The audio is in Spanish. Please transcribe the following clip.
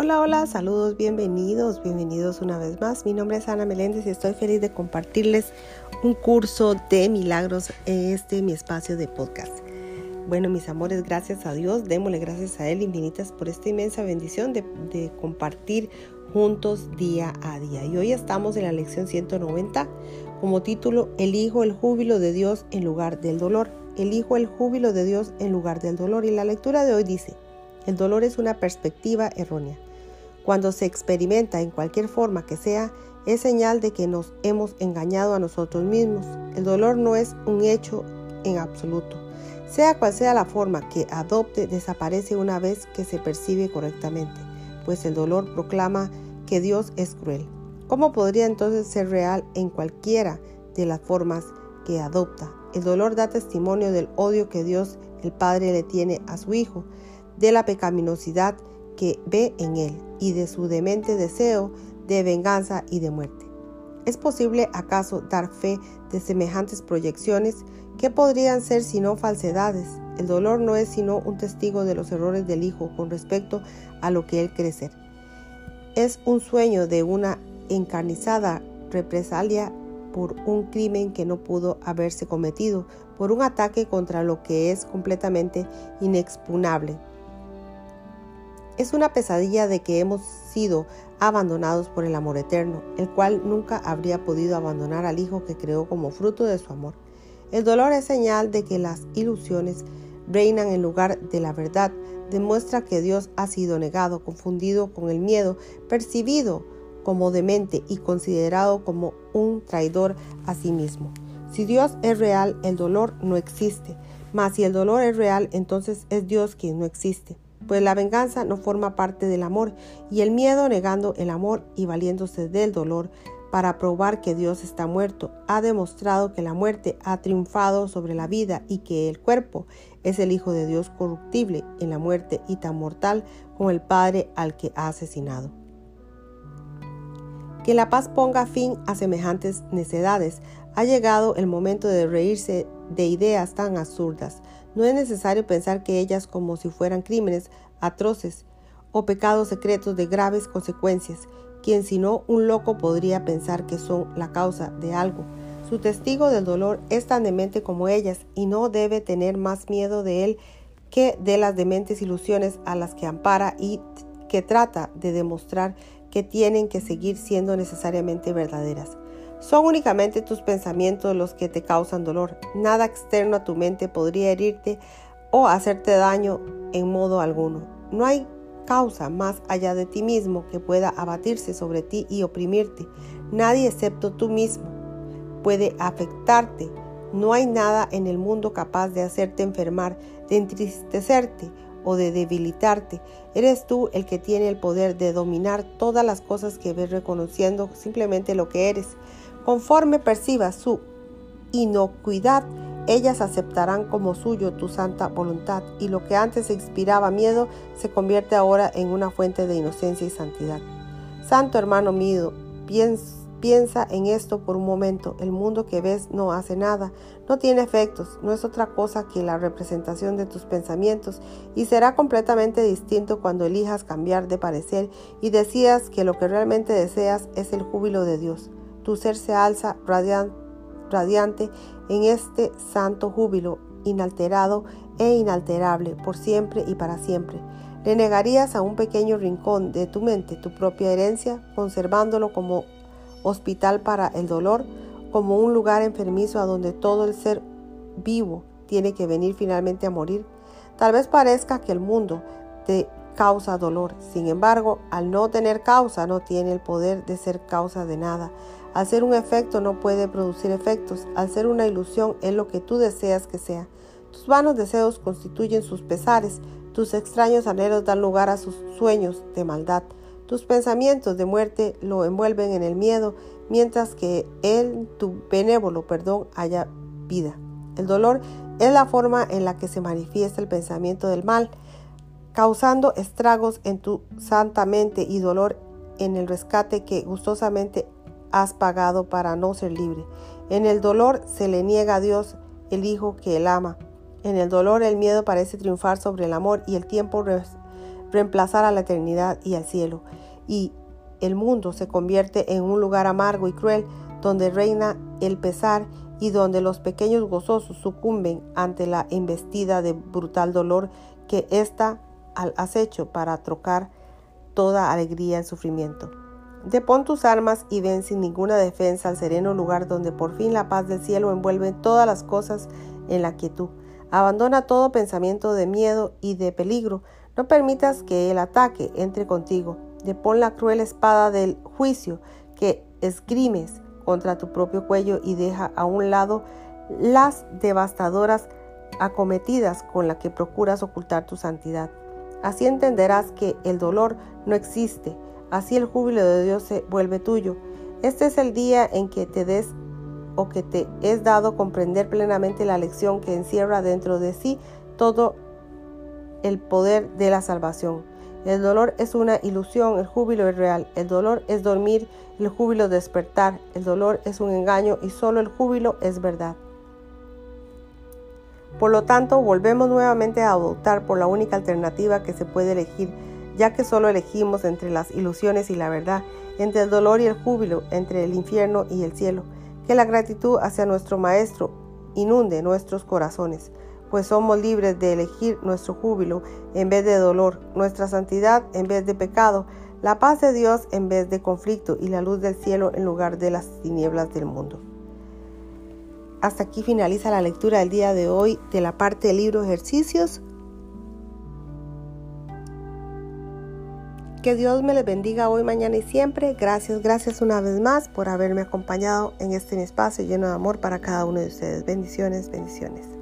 Hola, hola, saludos, bienvenidos, bienvenidos una vez más. Mi nombre es Ana Meléndez y estoy feliz de compartirles un curso de milagros en este mi espacio de podcast. Bueno, mis amores, gracias a Dios, démosle gracias a Él infinitas por esta inmensa bendición de, compartir juntos día a día. Y hoy estamos en la lección 190 como título Elijo el júbilo de Dios en lugar del dolor. Elijo el júbilo de Dios en lugar del dolor. Y la lectura de hoy dice, el dolor es una perspectiva errónea. Cuando se experimenta en cualquier forma que sea, es señal de que nos hemos engañado a nosotros mismos. El dolor no es un hecho en absoluto. Sea cual sea la forma que adopte, desaparece una vez que se percibe correctamente, pues el dolor proclama que Dios es cruel. ¿Cómo podría entonces ser real en cualquiera de las formas que adopta? El dolor da testimonio del odio que Dios el Padre le tiene a su Hijo, de la pecaminosidad que ve en él y de su demente deseo de venganza y de muerte. ¿Es posible acaso dar fe de semejantes proyecciones? que podrían ser sino falsedades? El dolor no es sino un testigo de los errores del Hijo con respecto a lo que él cree ser. Es un sueño de una encarnizada represalia por un crimen que no pudo haberse cometido, por un ataque contra lo que es completamente inexpugnable, es una pesadilla de que hemos sido abandonados por el amor eterno, el cual nunca habría podido abandonar al Hijo que creó como fruto de su amor. El dolor es señal de que las ilusiones reinan en lugar de la verdad, demuestra que Dios ha sido negado, confundido con el miedo, percibido como demente y considerado como un traidor a sí mismo. Si Dios es real, el dolor no existe, mas si el dolor es real, entonces es Dios quien no existe pues la venganza no forma parte del amor y el miedo negando el amor y valiéndose del dolor para probar que Dios está muerto, ha demostrado que la muerte ha triunfado sobre la vida y que el cuerpo es el Hijo de Dios corruptible en la muerte y tan mortal como el Padre al que ha asesinado. Que la paz ponga fin a semejantes necedades. Ha llegado el momento de reírse de ideas tan absurdas. No es necesario pensar que ellas como si fueran crímenes atroces o pecados secretos de graves consecuencias, quien sino un loco podría pensar que son la causa de algo. Su testigo del dolor es tan demente como ellas y no debe tener más miedo de él que de las dementes ilusiones a las que ampara y que trata de demostrar que tienen que seguir siendo necesariamente verdaderas. Son únicamente tus pensamientos los que te causan dolor. Nada externo a tu mente podría herirte o hacerte daño en modo alguno. No hay causa más allá de ti mismo que pueda abatirse sobre ti y oprimirte. Nadie excepto tú mismo puede afectarte. No hay nada en el mundo capaz de hacerte enfermar, de entristecerte o de debilitarte. Eres tú el que tiene el poder de dominar todas las cosas que ves reconociendo simplemente lo que eres. Conforme percibas su inocuidad, ellas aceptarán como suyo tu santa voluntad y lo que antes inspiraba miedo se convierte ahora en una fuente de inocencia y santidad. Santo hermano mío, piensa en esto por un momento. El mundo que ves no hace nada, no tiene efectos, no es otra cosa que la representación de tus pensamientos y será completamente distinto cuando elijas cambiar de parecer y decías que lo que realmente deseas es el júbilo de Dios tu ser se alza radiante en este santo júbilo, inalterado e inalterable, por siempre y para siempre. Le negarías a un pequeño rincón de tu mente tu propia herencia, conservándolo como hospital para el dolor, como un lugar enfermizo a donde todo el ser vivo tiene que venir finalmente a morir. Tal vez parezca que el mundo te causa dolor, sin embargo, al no tener causa, no tiene el poder de ser causa de nada. Ser un efecto no puede producir efectos. Al ser una ilusión es lo que tú deseas que sea. Tus vanos deseos constituyen sus pesares. Tus extraños anhelos dan lugar a sus sueños de maldad. Tus pensamientos de muerte lo envuelven en el miedo, mientras que en tu benévolo perdón haya vida. El dolor es la forma en la que se manifiesta el pensamiento del mal, causando estragos en tu santa mente y dolor en el rescate que gustosamente has pagado para no ser libre. En el dolor se le niega a Dios el Hijo que él ama. En el dolor el miedo parece triunfar sobre el amor y el tiempo reemplazar a la eternidad y al cielo, y el mundo se convierte en un lugar amargo y cruel donde reina el pesar y donde los pequeños gozosos sucumben ante la embestida de brutal dolor que está al acecho para trocar toda alegría en sufrimiento. Depón tus armas y ven sin ninguna defensa al sereno lugar donde por fin la paz del cielo envuelve todas las cosas en la quietud. Abandona todo pensamiento de miedo y de peligro. No permitas que el ataque entre contigo. Depón la cruel espada del juicio que esgrimes contra tu propio cuello y deja a un lado las devastadoras acometidas con las que procuras ocultar tu santidad. Así entenderás que el dolor no existe, así el júbilo de Dios se vuelve tuyo. Este es el día en que te des o que te es dado comprender plenamente la lección que encierra dentro de sí todo el poder de la salvación. El dolor es una ilusión, el júbilo es real. El dolor es dormir, el júbilo despertar. El dolor es un engaño y solo el júbilo es verdad. Por lo tanto, volvemos nuevamente a adoptar por la única alternativa que se puede elegir, ya que solo elegimos entre las ilusiones y la verdad, entre el dolor y el júbilo, entre el infierno y el cielo. Que la gratitud hacia nuestro Maestro inunde nuestros corazones pues somos libres de elegir nuestro júbilo en vez de dolor, nuestra santidad en vez de pecado, la paz de Dios en vez de conflicto y la luz del cielo en lugar de las tinieblas del mundo. Hasta aquí finaliza la lectura del día de hoy de la parte del libro Ejercicios. Que Dios me les bendiga hoy, mañana y siempre. Gracias, gracias una vez más por haberme acompañado en este espacio lleno de amor para cada uno de ustedes. Bendiciones, bendiciones.